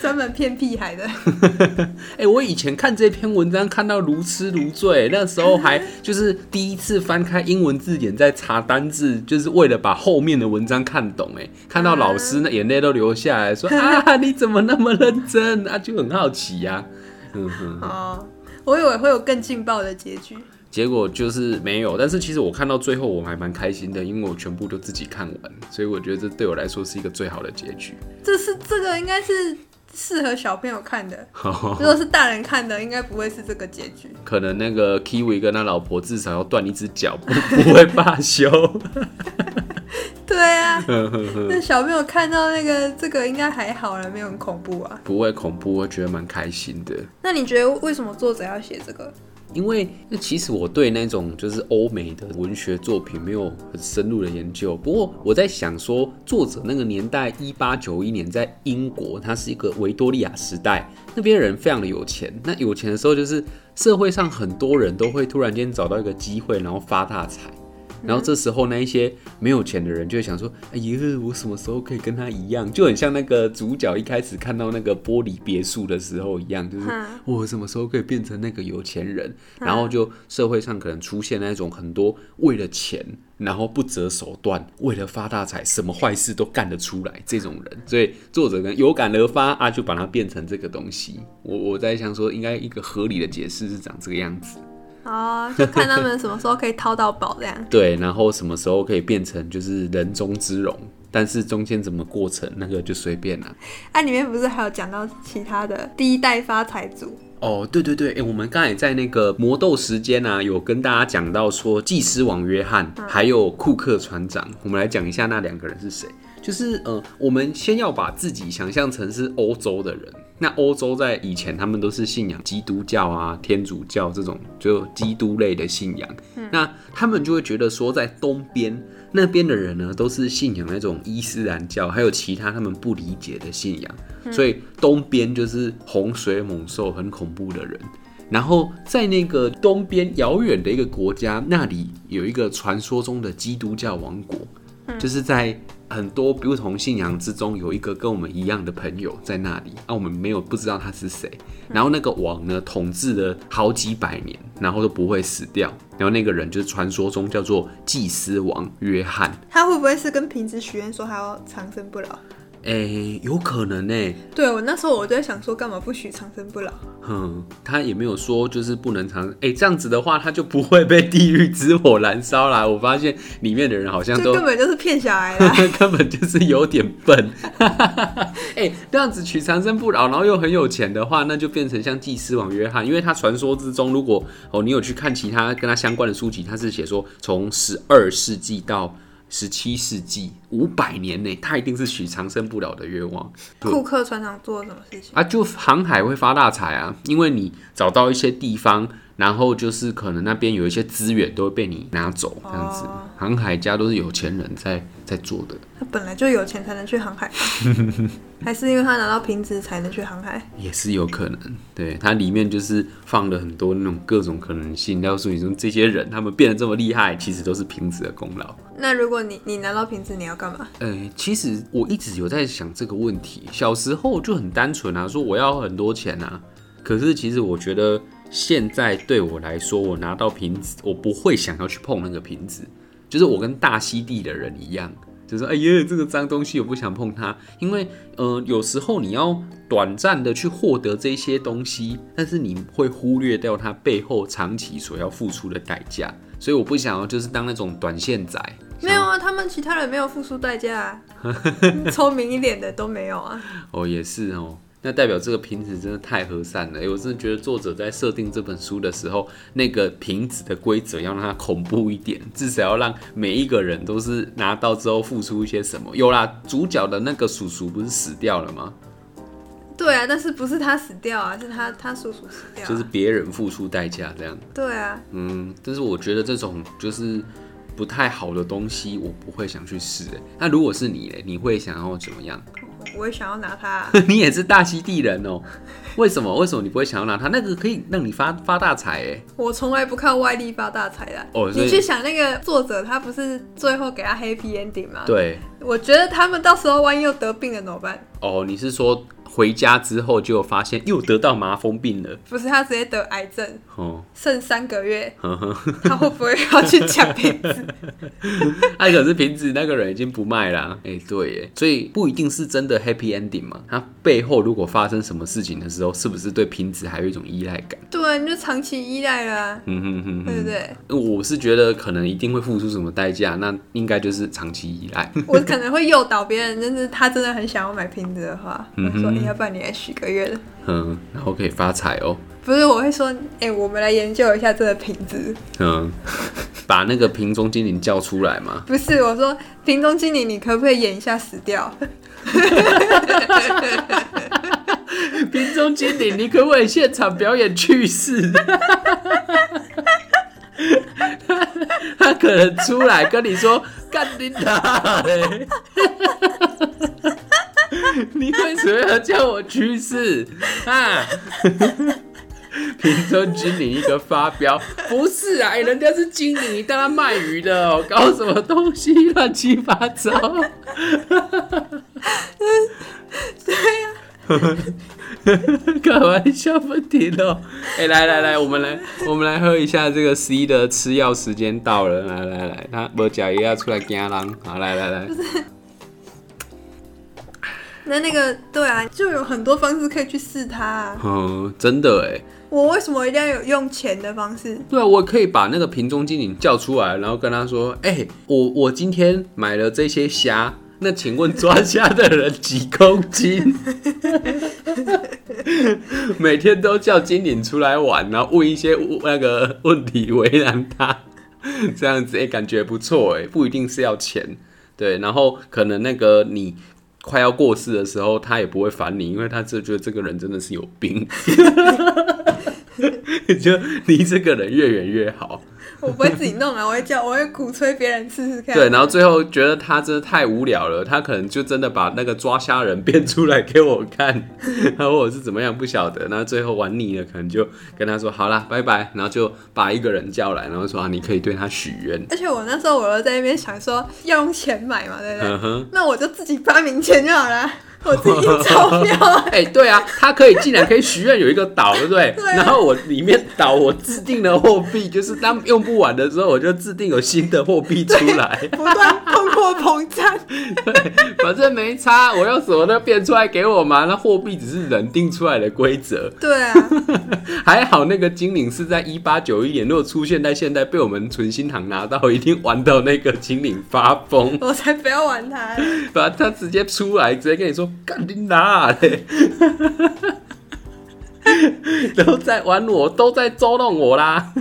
专门骗屁孩的。哎、欸，我以前看这篇文章看到如痴如醉，那时候还就是第一次翻开英文字典在查单字，就是为了把后面的文章看懂。哎，看到老师那眼泪都流下来说 啊，你怎么那么认真？啊，就很好奇呀、啊。嗯哼。我以为会有更劲爆的结局，结果就是没有。但是其实我看到最后我还蛮开心的，因为我全部都自己看完，所以我觉得这对我来说是一个最好的结局。这是这个应该是适合小朋友看的，如果是大人看的，应该不会是这个结局。可能那个 Kiwi 跟他老婆至少要断一只脚，不 不会罢休。对啊，那小朋友看到那个这个应该还好了，没有很恐怖啊。不会恐怖，我觉得蛮开心的。那你觉得为什么作者要写这个？因为那其实我对那种就是欧美的文学作品没有很深入的研究。不过我在想说，作者那个年代一八九一年在英国，它是一个维多利亚时代，那边人非常的有钱。那有钱的时候，就是社会上很多人都会突然间找到一个机会，然后发大财。然后这时候，那一些没有钱的人就会想说：“哎呀，我什么时候可以跟他一样？”就很像那个主角一开始看到那个玻璃别墅的时候一样，就是我什么时候可以变成那个有钱人？然后就社会上可能出现那种很多为了钱，然后不择手段，为了发大财，什么坏事都干得出来这种人。所以作者呢有感而发啊，就把它变成这个东西。我我在想说，应该一个合理的解释是长这个样子。哦，就看他们什么时候可以掏到宝这样。对，然后什么时候可以变成就是人中之龙，但是中间怎么过程那个就随便了。啊，里面不是还有讲到其他的第一代发财族？哦，对对对，哎，我们刚才在那个魔豆时间啊，有跟大家讲到说祭司王约翰，还有库克船长，我们来讲一下那两个人是谁。就是呃，我们先要把自己想象成是欧洲的人。那欧洲在以前，他们都是信仰基督教啊、天主教这种就基督类的信仰。那他们就会觉得说，在东边那边的人呢，都是信仰那种伊斯兰教，还有其他他们不理解的信仰。所以东边就是洪水猛兽、很恐怖的人。然后在那个东边遥远的一个国家，那里有一个传说中的基督教王国，就是在。很多不同信仰之中，有一个跟我们一样的朋友在那里，啊，我们没有不知道他是谁。然后那个王呢，统治了好几百年，然后都不会死掉。然后那个人就是传说中叫做祭司王约翰。他会不会是跟瓶子许愿说他要长生不老？哎、欸，有可能呢、欸。对，我那时候我就在想说，干嘛不许长生不老？嗯，他也没有说就是不能长。哎、欸，这样子的话，他就不会被地狱之火燃烧啦。我发现里面的人好像都根本就是骗小孩，根本就是有点笨。哎、欸，这样子取长生不老，然后又很有钱的话，那就变成像祭司王约翰，因为他传说之中，如果哦你有去看其他跟他相关的书籍，他是写说从十二世纪到。十七世纪五百年内，他一定是许长生不老的愿望。库克船长做了什么事情啊？就航海会发大财啊，因为你找到一些地方。然后就是可能那边有一些资源都会被你拿走，这样子。Oh. 航海家都是有钱人在在做的。他本来就有钱才能去航海，还是因为他拿到瓶子才能去航海？也是有可能。对，它里面就是放了很多那种各种可能性，告诉你说这些人他们变得这么厉害，其实都是瓶子的功劳。那如果你你拿到瓶子，你要干嘛？呃，其实我一直有在想这个问题。小时候就很单纯啊，说我要很多钱啊。可是其实我觉得。现在对我来说，我拿到瓶子，我不会想要去碰那个瓶子，就是我跟大溪地的人一样，就是哎呀，这个脏东西我不想碰它，因为呃，有时候你要短暂的去获得这些东西，但是你会忽略掉它背后长期所要付出的代价，所以我不想要就是当那种短线仔。没有啊，他们其他人没有付出代价啊，聪明一点的都没有啊。哦，也是哦。那代表这个瓶子真的太和善了，欸，我真的觉得作者在设定这本书的时候，那个瓶子的规则要让它恐怖一点，至少要让每一个人都是拿到之后付出一些什么。有啦，主角的那个叔叔不是死掉了吗？对啊，但是不是他死掉啊，是他他叔叔死掉，啊，就是别人付出代价这样。对啊，嗯，但是我觉得这种就是不太好的东西，我不会想去试。哎，那如果是你嘞，你会想要怎么样？我也想要拿它、啊。你也是大溪地人哦？为什么？为什么你不会想要拿它？那个可以让你发发大财哎！我从来不靠外力发大财的。哦，你去想那个作者，他不是最后给他 happy ending 吗？对。我觉得他们到时候万一又得病了怎么办？哦，你是说？回家之后就发现又得到麻风病了，不是他直接得癌症哦，剩三个月，他会不会要去抢瓶子？哎，可是瓶子那个人已经不卖了，哎，对耶，所以不一定是真的 happy ending 嘛。他背后如果发生什么事情的时候，是不是对瓶子还有一种依赖感？对，你就长期依赖了，嗯哼哼，对不对？我是觉得可能一定会付出什么代价，那应该就是长期依赖。我可能会诱导别人，就是他真的很想要买瓶子的话，我说。要不然你来许个愿，嗯，然后可以发财哦。不是，我会说，哎、欸，我们来研究一下这个瓶子。嗯，把那个瓶中精灵叫出来嘛。不是，我说瓶中精灵，你可不可以演一下死掉？瓶中精灵，你可不可以现场表演去世？他可能出来跟你说干你他嘞。你为什么要叫我去世啊？平中精灵一个发飙，不是啊，人家是精灵，你当他卖鱼的哦，搞什么东西乱七八糟？对呀、啊，开玩笑不停哦。哎、欸，来来来，我们来我们来喝一下这个 C 的吃药时间到了，来来来，他无假也要出来惊人，好来来来。那那个对啊，就有很多方式可以去试它啊。嗯，真的哎。我为什么一定要有用钱的方式？对啊，我可以把那个瓶中精灵叫出来，然后跟他说：“哎、欸，我我今天买了这些虾，那请问抓虾的人几公斤？” 每天都叫精灵出来玩，然后问一些那个问题为难他，这样子哎、欸，感觉不错哎，不一定是要钱。对，然后可能那个你。快要过世的时候，他也不会烦你，因为他就觉得这个人真的是有病，就离这个人越远越好。我不会自己弄啊，我会叫，我会鼓吹别人试试看。对，然后最后觉得他真的太无聊了，他可能就真的把那个抓虾人变出来给我看，然后我是怎么样不晓得。那最后玩腻了，可能就跟他说好啦，拜拜，然后就把一个人叫来，然后说啊，你可以对他许愿。而且我那时候我又在那边想说要用钱买嘛，对不对？那我就自己发明钱就好了。我自己钞票，哎、欸，对啊，他可以竟然可以许愿有一个岛，对不对？然后我里面岛我制定的货币，就是当用不完的时候，我就制定有新的货币出来，不断通货膨胀。对，反正没差，我要什么都变出来给我嘛。那货币只是人定出来的规则。对啊，还好那个精灵是在一八九一年，如果出现在现在，被我们存心堂拿到，一定玩到那个精灵发疯。我才不要玩他，把他直接出来，直接跟你说干你哪嘞！都在玩我，都在捉弄我啦！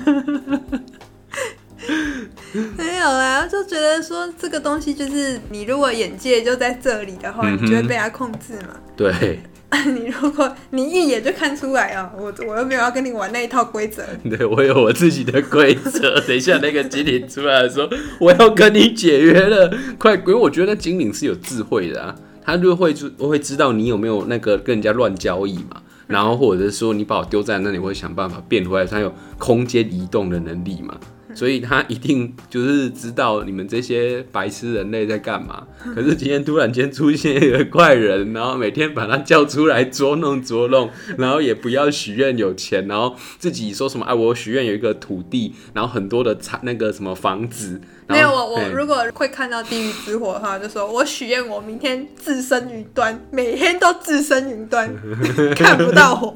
没有啊，就觉得说这个东西就是你如果眼界就在这里的话，嗯、你就会被它控制嘛。对，你如果你一眼就看出来啊，我我又没有要跟你玩那一套规则。对，我有我自己的规则。等一下那个精灵出来的时候，我要跟你解约了，快！因为我觉得精灵是有智慧的啊，他就会就会知道你有没有那个跟人家乱交易嘛。然后或者是说你把我丢在那里，我会想办法变回来，他有空间移动的能力嘛，所以他一定就是知道你们这些白痴人类在干嘛。可是今天突然间出现一个怪人，然后每天把他叫出来捉弄捉弄，然后也不要许愿有钱，然后自己说什么哎，我许愿有一个土地，然后很多的产那个什么房子。没有我，我如果会看到地狱之火的话，就说我许愿我明天置身云端，每天都置身云端，看不到火。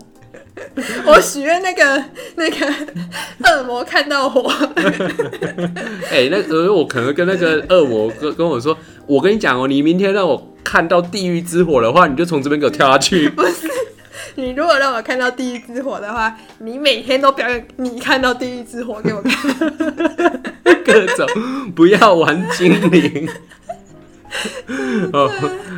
我许愿那个那个恶魔看到火。哎、欸，那个我可能跟那个恶魔跟跟我说，我跟你讲哦，你明天让我看到地狱之火的话，你就从这边给我跳下去。不是，你如果让我看到地狱之火的话，你每天都表演你看到地狱之火给我看。各种不要玩精灵 哦，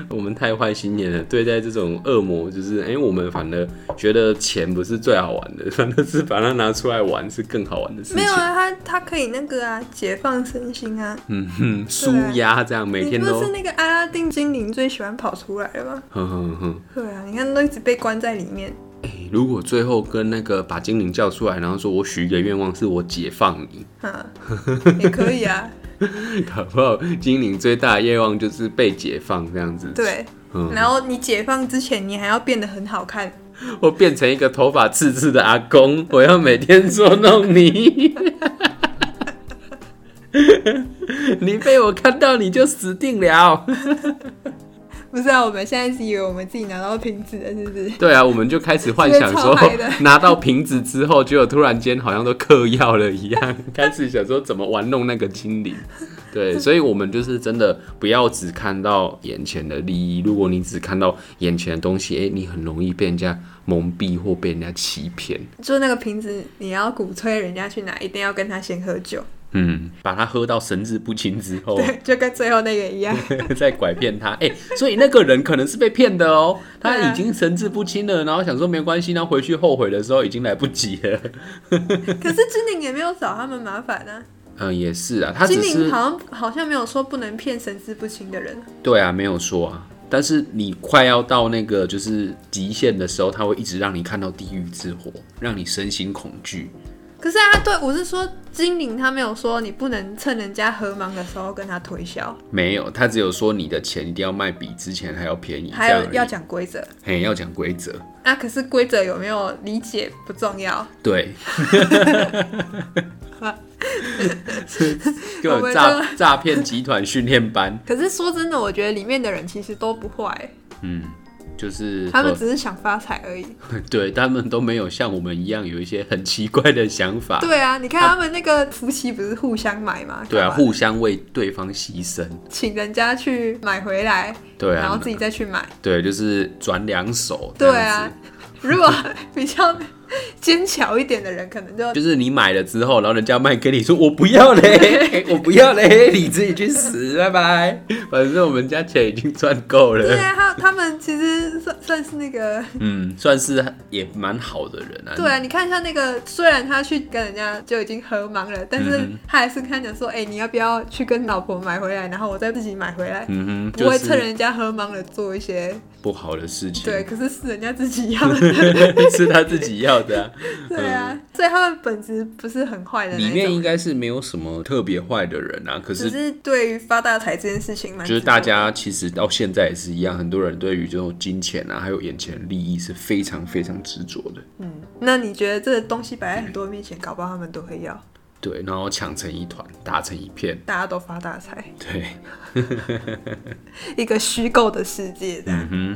我们太坏心眼了。对待这种恶魔，就是哎、欸，我们反而觉得钱不是最好玩的，反而是把它拿出来玩是更好玩的事情。没有啊，他他可以那个啊，解放身心啊，嗯哼，舒压这样，每天都。不是那个阿拉丁精灵最喜欢跑出来的吗？哼哼哼，对啊，你看都一直被关在里面。哎、欸，如果最后跟那个把精灵叫出来，然后说我许一个愿望，是我解放你，啊，也可以啊。搞不好精灵最大的愿望就是被解放这样子。对，嗯，然后你解放之前，你还要变得很好看。我变成一个头发刺刺的阿公，我要每天捉弄你。你被我看到，你就死定了。不是啊，我们现在是以为我们自己拿到瓶子了，是不是？对啊，我们就开始幻想说，拿到瓶子之后，结果突然间好像都嗑药了一样，开始想说怎么玩弄那个精灵。对，所以我们就是真的不要只看到眼前的利益。如果你只看到眼前的东西，哎，你很容易被人家蒙蔽或被人家欺骗。就那个瓶子，你要鼓吹人家去拿，一定要跟他先喝酒。嗯，把他喝到神志不清之后，对，就跟最后那个一样，在拐骗他。哎、欸，所以那个人可能是被骗的哦，他已经神志不清了，然后想说没关系，然后回去后悔的时候已经来不及了。可是精灵也没有找他们麻烦呢、啊。嗯，也是啊，他精灵好像好像没有说不能骗神志不清的人。对啊，没有说啊。但是你快要到那个就是极限的时候，他会一直让你看到地狱之火，让你身心恐惧。可是啊，对，我是说精灵，他没有说你不能趁人家喝茫的时候跟他推销。没有，他只有说你的钱一定要卖比之前还要便宜，还有要讲规则。嘿，要讲规则。啊，可是规则有没有理解不重要。对。给我诈诈骗集团训练班。可是说真的，我觉得里面的人其实都不坏。嗯。就是他们只是想发财而已，对，他们都没有像我们一样有一些很奇怪的想法。对啊，你看他们那个夫妻不是互相买吗？对啊，互相为对方牺牲，请人家去买回来，对啊，然后自己再去买，对，就是转两手。对啊，如果比较。坚强一点的人可能就就是你买了之后，然后人家卖给你说我不要嘞，我不要嘞，你自己去死，拜拜。反正我们家钱已经赚够了。对啊，他他们其实算算是那个，嗯，算是也蛮好的人啊。对啊，你看一下那个，虽然他去跟人家就已经合忙了，但是他还是跟他讲说，哎、欸，你要不要去跟老婆买回来，然后我再自己买回来，嗯哼，就是、不会趁人家合忙了做一些不好的事情。对，可是是人家自己要的，是他自己要的。对啊，对啊，所以他们本质不是很坏的。里面应该是没有什么特别坏的人啊，可是只是对于发大财这件事情嘛，就是大家其实到现在也是一样，很多人对于这种金钱啊，还有眼前利益是非常非常执着的。嗯，那你觉得这个东西摆在很多面前，搞不好他们都会要？对，然后抢成一团，打成一片，大家都发大财。对，一个虚构的世界的。嗯哼。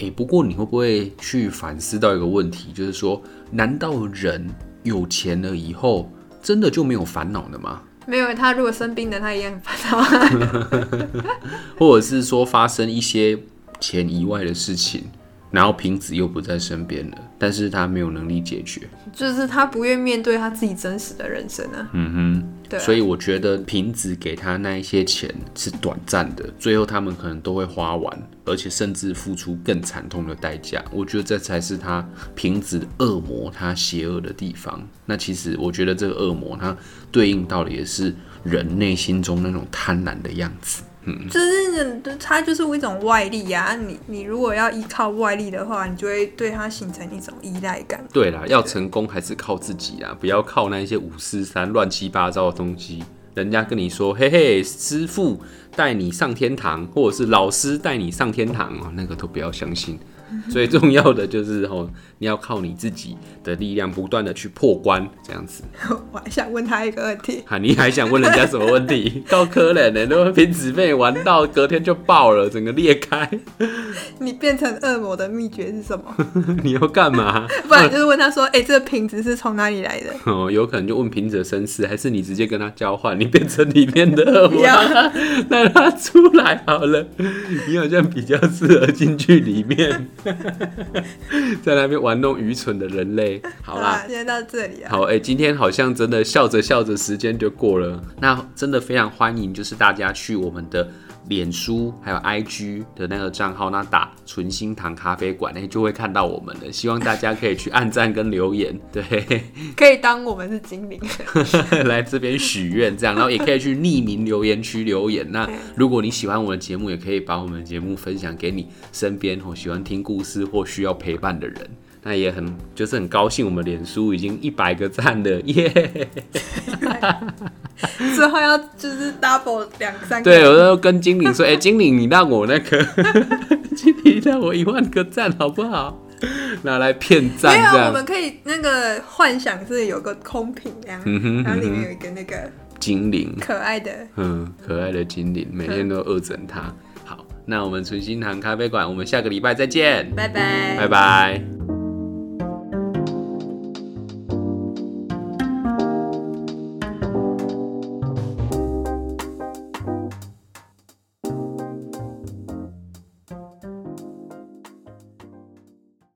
哎、欸，不过你会不会去反思到一个问题，就是说，难道人有钱了以后，真的就没有烦恼了吗？没有，他如果生病了，他一样很烦恼。或者是说，发生一些钱以外的事情。然后瓶子又不在身边了，但是他没有能力解决，就是他不愿面对他自己真实的人生啊。嗯哼，对啊。所以我觉得瓶子给他那一些钱是短暂的，最后他们可能都会花完，而且甚至付出更惨痛的代价。我觉得这才是他瓶子恶魔他邪恶的地方。那其实我觉得这个恶魔他对应到的也是人内心中那种贪婪的样子。嗯，就是它就是一种外力呀、啊。你你如果要依靠外力的话，你就会对它形成一种依赖感。对啦，要成功还是靠自己啊，不要靠那些五四三乱七八糟的东西。人家跟你说，嘿嘿，师傅带你上天堂，或者是老师带你上天堂哦，那个都不要相信。最重要的就是哦，你要靠你自己的力量，不断的去破关，这样子。我还想问他一个问题。哈，你还想问人家什么问题？高科人呢？都瓶子被玩到隔天就爆了，整个裂开。你变成恶魔的秘诀是什么？你要干嘛？不然就是问他说：“哎、欸，这个瓶子是从哪里来的？”哦，有可能就问瓶子的身世，还是你直接跟他交换，你变成里面的恶魔，让他出来好了。你好像比较适合进去里面。在那边玩弄愚蠢的人类，好啦，啊、今天到这里啊。好，哎、欸，今天好像真的笑着笑着，时间就过了。那真的非常欢迎，就是大家去我们的脸书还有 IG 的那个账号，那打“纯心堂咖啡馆”，哎，就会看到我们了。希望大家可以去按赞跟留言，对，可以当我们是精灵 来这边许愿，这样，然后也可以去匿名留言区留言。那如果你喜欢我的节目，也可以把我们的节目分享给你身边或喜欢听故事或需要陪伴的人。那也很就是很高兴，我们脸书已经一百个赞了，耶！之后要就是 double 两三个。对，我都跟精灵说，哎、欸，精灵，你让我那个，精灵让我一万个赞好不好？拿来骗赞。没有，我们可以那个幻想是有个空瓶这样，嗯哼，然后里面有一个那个精灵，可爱的，嗯，可爱的精灵，每天都恶整他。好，那我们存心堂咖啡馆，我们下个礼拜再见，拜拜，拜拜。